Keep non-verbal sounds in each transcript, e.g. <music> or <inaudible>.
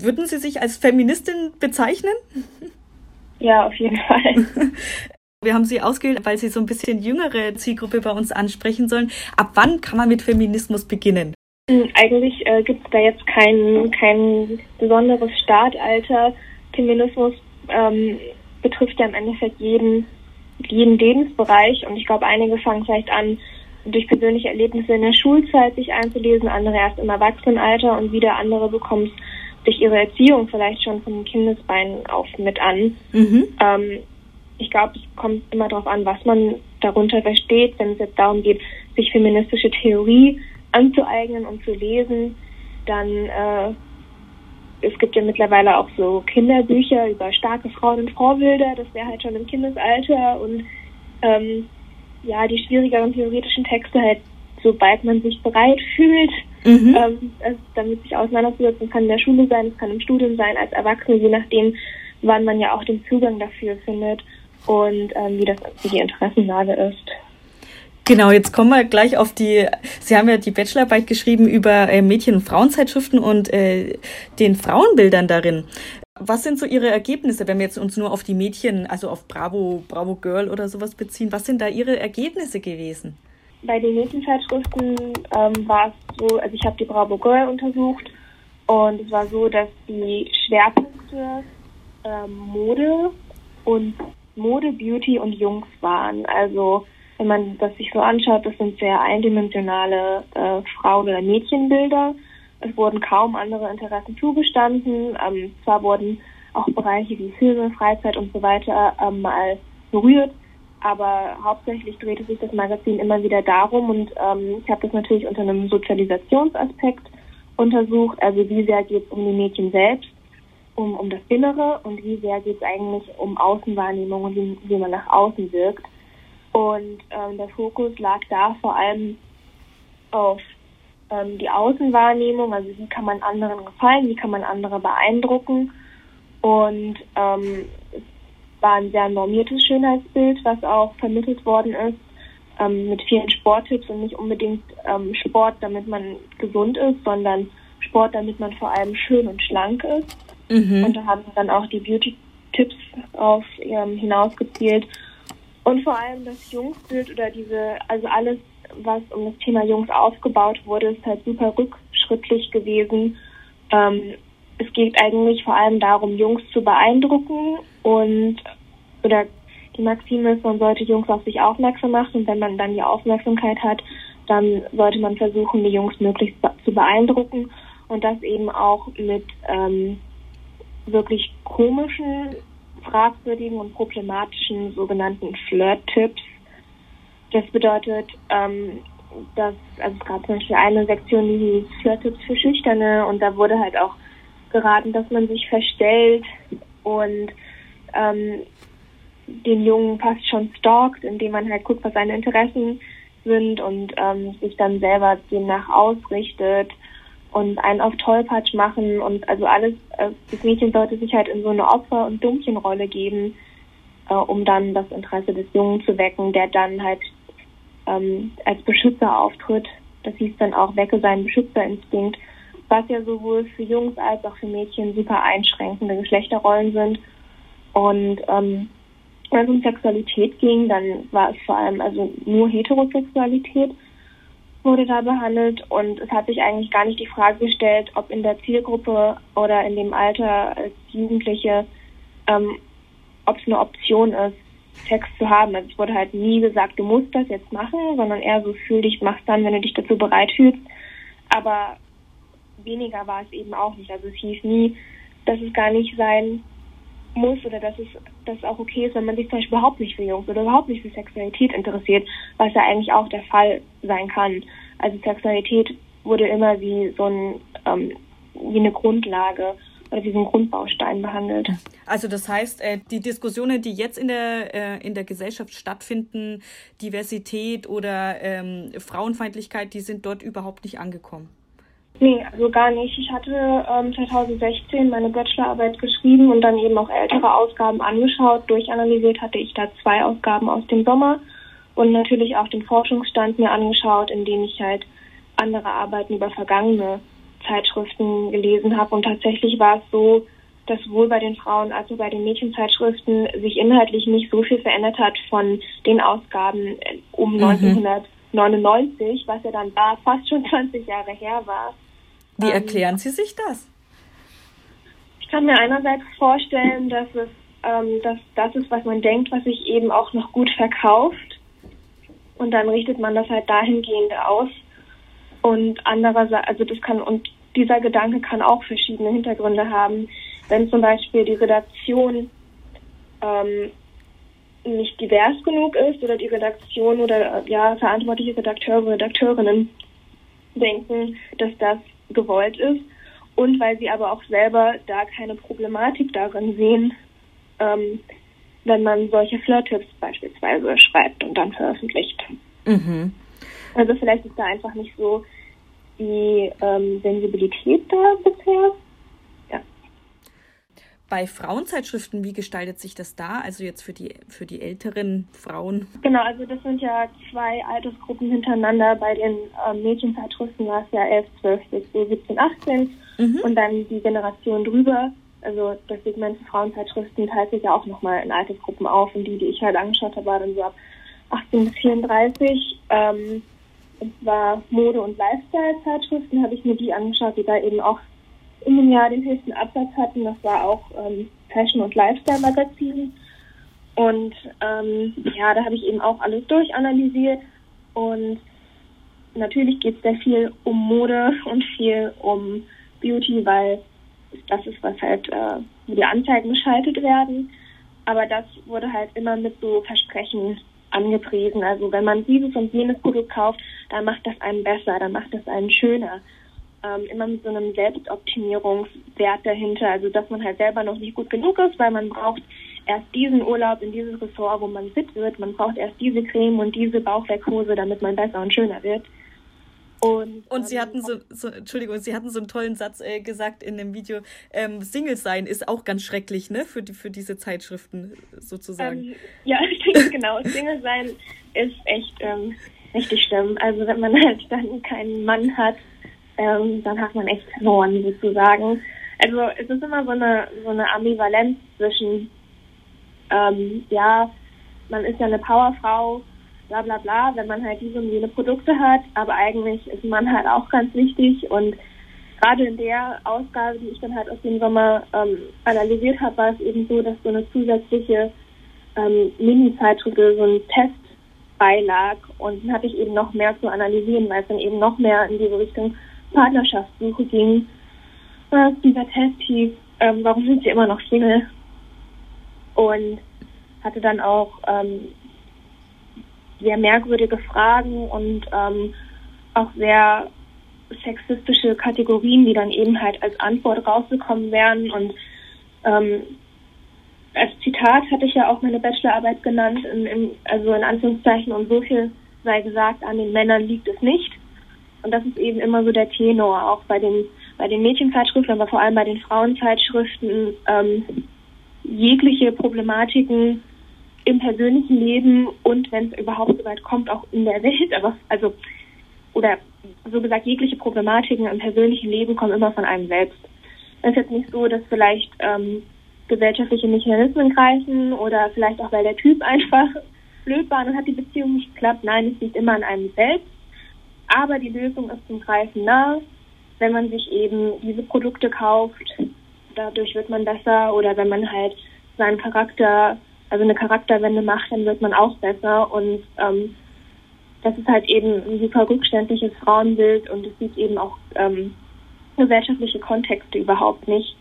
Würden Sie sich als Feministin bezeichnen? Ja, auf jeden Fall. <laughs> Wir haben Sie ausgewählt, weil Sie so ein bisschen jüngere Zielgruppe bei uns ansprechen sollen. Ab wann kann man mit Feminismus beginnen? Hm, eigentlich äh, gibt es da jetzt kein, kein besonderes Startalter. Feminismus ähm, betrifft ja im Endeffekt jeden, jeden Lebensbereich und ich glaube, einige fangen vielleicht an, durch persönliche Erlebnisse in der Schulzeit sich einzulesen, andere erst im Erwachsenenalter und wieder andere bekommen es durch ihre Erziehung vielleicht schon von Kindesbeinen auf mit an. Mhm. Ähm, ich glaube, es kommt immer darauf an, was man darunter versteht, wenn es jetzt darum geht, sich feministische Theorie anzueignen und zu lesen, dann äh, es gibt ja mittlerweile auch so Kinderbücher über starke Frauen und Vorbilder, das wäre halt schon im Kindesalter und ähm, ja, die schwierigeren theoretischen Texte halt, sobald man sich bereit fühlt, mhm. ähm, also damit sich auseinanderzusetzen, kann in der Schule sein, es kann im Studium sein, als Erwachsene, je nachdem, wann man ja auch den Zugang dafür findet und ähm, wie das wie die Interessenlage ist. Genau, jetzt kommen wir gleich auf die, Sie haben ja die Bachelorarbeit geschrieben über äh, Mädchen- und Frauenzeitschriften und äh, den Frauenbildern darin. Was sind so Ihre Ergebnisse, wenn wir jetzt uns nur auf die Mädchen, also auf Bravo, Bravo Girl oder sowas beziehen? Was sind da Ihre Ergebnisse gewesen? Bei den Mädchenzeitschriften ähm, war es so, also ich habe die Bravo Girl untersucht und es war so, dass die Schwerpunkte ähm, Mode und Mode, Beauty und Jungs waren. Also wenn man das sich so anschaut, das sind sehr eindimensionale äh, Frauen- oder Mädchenbilder. Es wurden kaum andere Interessen zugestanden. Ähm, zwar wurden auch Bereiche wie Filme, Freizeit und so weiter ähm, mal berührt, aber hauptsächlich drehte sich das Magazin immer wieder darum und ähm, ich habe das natürlich unter einem Sozialisationsaspekt untersucht, also wie sehr geht es um die Mädchen selbst um, um das Innere und wie sehr geht es eigentlich um Außenwahrnehmung und wie, wie man nach außen wirkt. Und ähm, der Fokus lag da vor allem auf ähm, die Außenwahrnehmung, also wie kann man anderen gefallen, wie kann man andere beeindrucken. Und ähm, war ein sehr normiertes Schönheitsbild, was auch vermittelt worden ist, ähm, mit vielen Sporttipps und nicht unbedingt ähm, Sport, damit man gesund ist, sondern Sport, damit man vor allem schön und schlank ist. Mhm. Und da haben dann auch die Beauty-Tipps auf ähm, hinausgezielt. Und vor allem das Jungsbild oder diese, also alles, was um das Thema Jungs aufgebaut wurde, ist halt super rückschrittlich gewesen. Ähm, es geht eigentlich vor allem darum, Jungs zu beeindrucken und oder die Maxime ist, man sollte Jungs auf sich aufmerksam machen. Und wenn man dann die Aufmerksamkeit hat, dann sollte man versuchen, die Jungs möglichst zu beeindrucken. Und das eben auch mit ähm, wirklich komischen, fragwürdigen und problematischen sogenannten Flirt-Tipps. Das bedeutet, ähm, dass, also es gab zum Beispiel eine Sektion, die hieß Flirt-Tipps für Schüchterne. Und da wurde halt auch geraten, dass man sich verstellt. Und ähm, den Jungen fast schon stalkt, indem man halt guckt, was seine Interessen sind und ähm, sich dann selber demnach ausrichtet und einen auf Tollpatsch machen und also alles, äh, das Mädchen sollte sich halt in so eine Opfer- und Dummchenrolle geben, äh, um dann das Interesse des Jungen zu wecken, der dann halt ähm, als Beschützer auftritt. Das hieß dann auch, wecke seinen Beschützerinstinkt, was ja sowohl für Jungs als auch für Mädchen super einschränkende Geschlechterrollen sind. Und ähm, wenn es um Sexualität ging, dann war es vor allem also nur Heterosexualität wurde da behandelt und es hat sich eigentlich gar nicht die Frage gestellt, ob in der Zielgruppe oder in dem Alter als Jugendliche, ähm, ob es eine Option ist, Sex zu haben. Also es wurde halt nie gesagt, du musst das jetzt machen, sondern eher so fühl dich, mach's dann, wenn du dich dazu bereit fühlst. Aber weniger war es eben auch nicht. Also es hieß nie, dass es gar nicht sein muss oder dass es dass auch okay ist, wenn man sich zum Beispiel überhaupt nicht für Jungs oder überhaupt nicht für Sexualität interessiert, was ja eigentlich auch der Fall sein kann. Also Sexualität wurde immer wie so ein ähm, wie eine Grundlage oder wie so ein Grundbaustein behandelt. Also das heißt, äh, die Diskussionen, die jetzt in der äh, in der Gesellschaft stattfinden, Diversität oder ähm, Frauenfeindlichkeit, die sind dort überhaupt nicht angekommen. Nee, also gar nicht. Ich hatte ähm, 2016 meine Bachelorarbeit geschrieben und dann eben auch ältere Ausgaben angeschaut. Durchanalysiert hatte ich da zwei Ausgaben aus dem Sommer und natürlich auch den Forschungsstand mir angeschaut, in dem ich halt andere Arbeiten über vergangene Zeitschriften gelesen habe. Und tatsächlich war es so, dass sowohl bei den Frauen als auch bei den Mädchenzeitschriften sich inhaltlich nicht so viel verändert hat von den Ausgaben um mhm. 1999, was ja dann da fast schon <laughs> 20 Jahre her war. Wie ähm, erklären Sie sich das? Ich kann mir einerseits vorstellen, dass es ähm, dass das ist, was man denkt, was sich eben auch noch gut verkauft. Und dann richtet man das halt dahingehend aus. Und andererseits, also das kann, und dieser Gedanke kann auch verschiedene Hintergründe haben. Wenn zum Beispiel die Redaktion ähm, nicht divers genug ist oder die Redaktion oder ja verantwortliche Redakteure, Redakteurinnen denken, dass das gewollt ist und weil sie aber auch selber da keine Problematik darin sehen, ähm, wenn man solche Flirt-Tipps beispielsweise schreibt und dann veröffentlicht. Mhm. Also vielleicht ist da einfach nicht so die ähm, Sensibilität da bisher. Bei Frauenzeitschriften, wie gestaltet sich das da? Also jetzt für die für die älteren Frauen? Genau, also das sind ja zwei Altersgruppen hintereinander. Bei den ähm, Mädchenzeitschriften war es ja 11, 12 bis 17, 18 mhm. und dann die Generation drüber also das Segment Frauenzeitschriften teilt sich ja auch nochmal in Altersgruppen auf und die, die ich halt angeschaut habe, waren so ab 18 bis 34. Ähm, und zwar Mode- und Lifestyle-Zeitschriften habe ich mir die angeschaut, die da eben auch in dem Jahr den höchsten Absatz hatten. Das war auch ähm, Fashion- und Lifestyle-Magazin. Und ähm, ja, da habe ich eben auch alles durchanalysiert. Und natürlich geht es sehr viel um Mode und viel um Beauty, weil das ist, was halt, äh, wo die Anzeigen geschaltet werden. Aber das wurde halt immer mit so Versprechen angepriesen. Also wenn man dieses und jenes Produkt kauft, dann macht das einen besser, dann macht das einen schöner. Ähm, immer mit so einem Selbstoptimierungswert dahinter. Also dass man halt selber noch nicht gut genug ist, weil man braucht erst diesen Urlaub in dieses Ressort, wo man fit wird. Man braucht erst diese Creme und diese Bauchwerkhose, damit man besser und schöner wird. Und, und sie ähm, hatten so, so, Entschuldigung, sie hatten so einen tollen Satz äh, gesagt in dem Video, ähm, Single sein ist auch ganz schrecklich, ne, für, die, für diese Zeitschriften sozusagen. Ähm, ja, <laughs> genau, Single sein ist echt ähm, richtig schlimm. Also wenn man halt dann keinen Mann hat, ähm, dann hat man echt verloren sozusagen. Also es ist immer so eine, so eine Ambivalenz zwischen, ähm, ja, man ist ja eine Powerfrau, bla bla bla, wenn man halt diese und jene Produkte hat, aber eigentlich ist man halt auch ganz wichtig und gerade in der Ausgabe, die ich dann halt aus dem Sommer ähm, analysiert habe, war es eben so, dass so eine zusätzliche ähm, Mini-Zeitschrift, so ein Test beilag und dann hatte ich eben noch mehr zu analysieren, weil es dann eben noch mehr in diese Richtung Partnerschaftssuche ging. Was dieser Test hieß, ähm, warum sind sie immer noch Single? Und hatte dann auch ähm, sehr merkwürdige Fragen und ähm, auch sehr sexistische Kategorien, die dann eben halt als Antwort rausgekommen wären. Und ähm, als Zitat hatte ich ja auch meine Bachelorarbeit genannt, in, in, also in Anführungszeichen, und so viel sei gesagt, an den Männern liegt es nicht. Und das ist eben immer so der Tenor, auch bei den, bei den Mädchenzeitschriften, aber vor allem bei den Frauenzeitschriften, ähm, jegliche Problematiken im persönlichen Leben und wenn es überhaupt so weit kommt, auch in der Welt, aber also oder so gesagt, jegliche Problematiken im persönlichen Leben kommen immer von einem selbst. Es ist jetzt nicht so, dass vielleicht ähm, gesellschaftliche Mechanismen greifen oder vielleicht auch, weil der Typ <laughs> einfach blöd war und hat die Beziehung nicht geklappt. Nein, es liegt immer an einem selbst. Aber die Lösung ist zum Greifen nah, wenn man sich eben diese Produkte kauft. Dadurch wird man besser oder wenn man halt seinen Charakter also eine Charakterwende macht, dann wird man auch besser. Und ähm, das ist halt eben ein super rückständliches Frauenbild und es sieht eben auch ähm, gesellschaftliche Kontexte überhaupt nicht,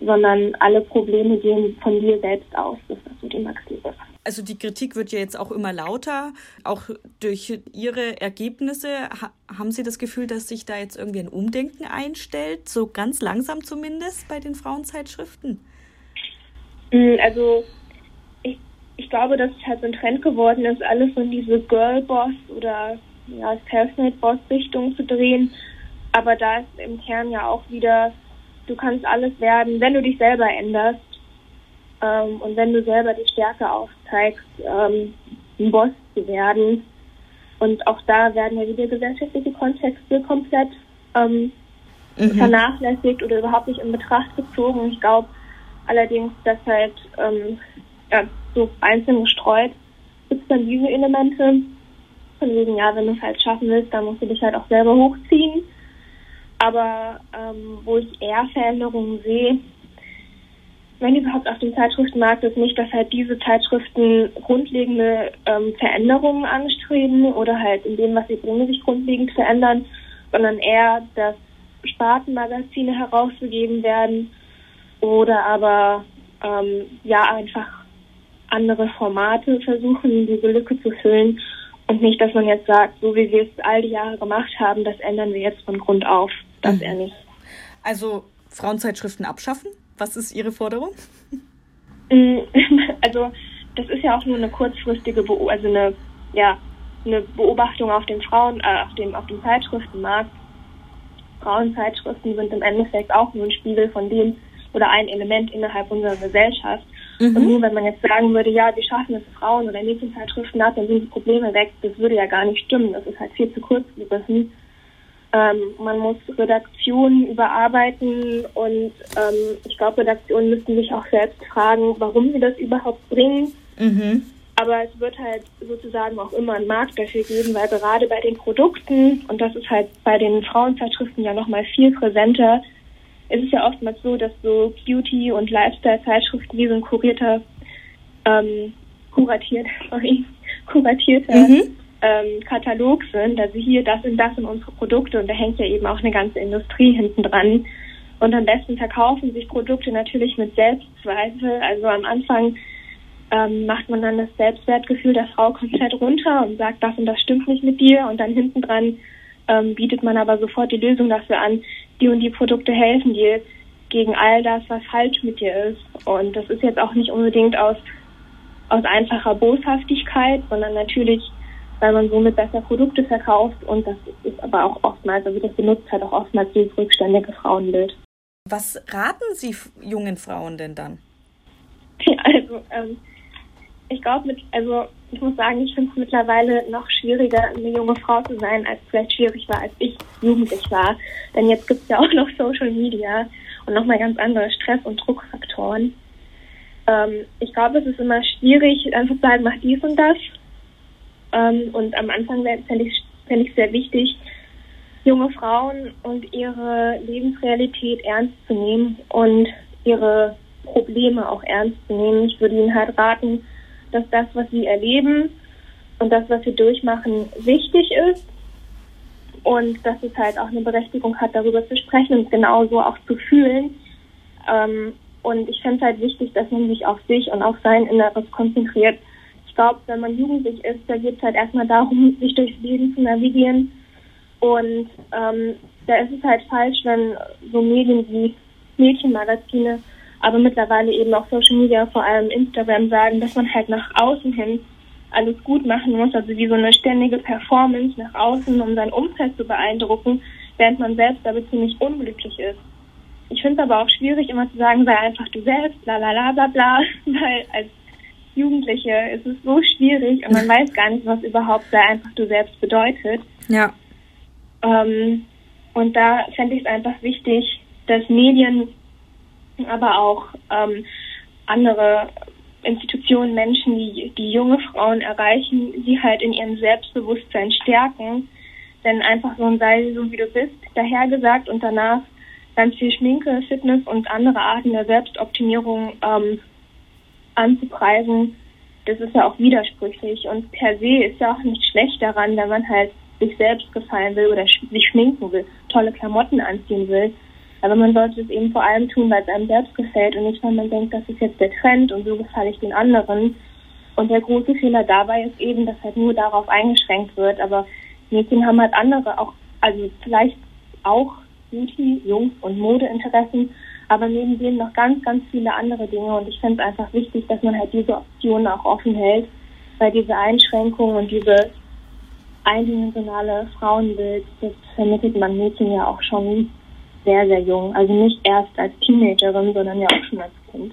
sondern alle Probleme gehen von dir selbst aus. Das ist so die Maxime. Also die Kritik wird ja jetzt auch immer lauter, auch durch Ihre Ergebnisse. Ha haben Sie das Gefühl, dass sich da jetzt irgendwie ein Umdenken einstellt, so ganz langsam zumindest bei den Frauenzeitschriften? Mm, also ich glaube, dass es halt so ein Trend geworden ist, alles in diese Girl-Boss oder ja, Self-Made-Boss-Richtung zu drehen. Aber da ist im Kern ja auch wieder, du kannst alles werden, wenn du dich selber änderst ähm, und wenn du selber die Stärke aufzeigst, ähm, ein Boss zu werden. Und auch da werden ja wieder gesellschaftliche Kontexte komplett ähm, mhm. vernachlässigt oder überhaupt nicht in Betracht gezogen. Ich glaube allerdings, dass halt ähm, ja, so einzeln gestreut gibt es dann diese Elemente. Von wegen, ja, wenn du es halt schaffen willst, dann musst du dich halt auch selber hochziehen. Aber ähm, wo ich eher Veränderungen sehe, wenn überhaupt auf dem Zeitschriftenmarkt ist nicht, dass halt diese Zeitschriften grundlegende ähm, Veränderungen anstreben oder halt in dem, was sie bringen, sich grundlegend verändern, sondern eher, dass Spartenmagazine herausgegeben werden oder aber ähm, ja einfach andere Formate versuchen, diese Lücke zu füllen und nicht, dass man jetzt sagt, so wie wir es all die Jahre gemacht haben, das ändern wir jetzt von Grund auf. Das mhm. er nicht. Also Frauenzeitschriften abschaffen? Was ist Ihre Forderung? Mm, <laughs> also das ist ja auch nur eine kurzfristige, Be also eine, ja, eine Beobachtung auf dem Frauen, äh, auf dem, auf dem Zeitschriftenmarkt. Frauenzeitschriften sind im Endeffekt auch nur ein Spiegel von dem oder ein Element innerhalb unserer Gesellschaft. Mhm. Und nur wenn man jetzt sagen würde, ja, wir schaffen es Frauen oder Mädchenzeitschriften ab, dann sind die Probleme weg, das würde ja gar nicht stimmen. Das ist halt viel zu kurz gegriffen. Ähm, man muss Redaktionen überarbeiten und ähm, ich glaube, Redaktionen müssten sich auch selbst fragen, warum sie das überhaupt bringen. Mhm. Aber es wird halt sozusagen auch immer einen Markt dafür geben, weil gerade bei den Produkten, und das ist halt bei den Frauenzeitschriften ja nochmal viel präsenter, ist es ja oftmals so, dass so Beauty- und Lifestyle-Zeitschriften wie so ein kurierter, ähm, kuratiert, <laughs> sorry, kuratierter mhm ähm, Katalog sind, also hier, das sind das sind unsere Produkte und da hängt ja eben auch eine ganze Industrie hinten dran. Und am besten verkaufen sich Produkte natürlich mit Selbstzweifel. Also am Anfang ähm, macht man dann das Selbstwertgefühl der Frau komplett runter und sagt, das und das stimmt nicht mit dir. Und dann hinten dran ähm, bietet man aber sofort die Lösung dafür an, die und die Produkte helfen dir gegen all das, was falsch mit dir ist. Und das ist jetzt auch nicht unbedingt aus, aus einfacher Boshaftigkeit, sondern natürlich weil man somit besser Produkte verkauft und das ist aber auch oftmals, also das benutzt halt auch oftmals dieses rückständige Frauenbild. Was raten Sie jungen Frauen denn dann? <laughs> Also, ähm, ich glaube, mit, also ich muss sagen, ich finde es mittlerweile noch schwieriger, eine junge Frau zu sein, als es vielleicht schwierig war, als ich jugendlich war. Denn jetzt gibt es ja <laughs> auch noch Social Media und nochmal ganz andere Stress- und Druckfaktoren. Ähm, ich glaube, es ist immer schwierig, einfach zu sagen, mach dies und das ähm, und am Anfang fände ich es sehr wichtig, junge Frauen und ihre Lebensrealität ernst zu nehmen und ihre Probleme auch ernst zu nehmen. Ich würde ihnen halt raten, dass das, was sie erleben und das, was sie durchmachen, wichtig ist und dass es halt auch eine Berechtigung hat, darüber zu sprechen und genauso auch zu fühlen. Ähm, und ich finde es halt wichtig, dass man sich auf sich und auf sein Inneres konzentriert ich glaube, wenn man jugendlich ist, da geht es halt erstmal darum, sich durchs Leben zu navigieren. Und ähm, da ist es halt falsch, wenn so Medien wie Mädchenmagazine, aber mittlerweile eben auch Social Media, vor allem Instagram, sagen, dass man halt nach außen hin alles gut machen muss, also wie so eine ständige Performance nach außen, um sein Umfeld zu beeindrucken, während man selbst aber ziemlich unglücklich ist. Ich finde es aber auch schwierig, immer zu sagen, sei einfach du selbst, bla bla bla bla bla, weil als Jugendliche ist es so schwierig und man weiß gar nicht, was überhaupt sei einfach du selbst bedeutet. Ja. Ähm, und da fände ich es einfach wichtig, dass Medien, aber auch ähm, andere Institutionen, Menschen, die, die junge Frauen erreichen, sie halt in ihrem Selbstbewusstsein stärken. Denn einfach so ein sei so wie du bist, dahergesagt und danach ganz viel Schminke, Fitness und andere Arten der Selbstoptimierung ähm, anzupreisen, das ist ja auch widersprüchlich und per se ist ja auch nicht schlecht daran, wenn man halt sich selbst gefallen will oder sich schminken will, tolle Klamotten anziehen will. Aber man sollte es eben vor allem tun, weil es einem selbst gefällt und nicht, weil man denkt, das ist jetzt der Trend und so gefalle ich den anderen. Und der große Fehler dabei ist eben, dass halt nur darauf eingeschränkt wird. Aber Mädchen haben halt andere, auch, also vielleicht auch Beauty, Jungs und Modeinteressen, aber neben dem noch ganz, ganz viele andere Dinge. Und ich finde es einfach wichtig, dass man halt diese Optionen auch offen hält, weil diese Einschränkungen und diese eindimensionale Frauenbild, das vermittelt man Mädchen ja auch schon sehr, sehr jung. Also nicht erst als Teenagerin, sondern ja auch schon als Kind.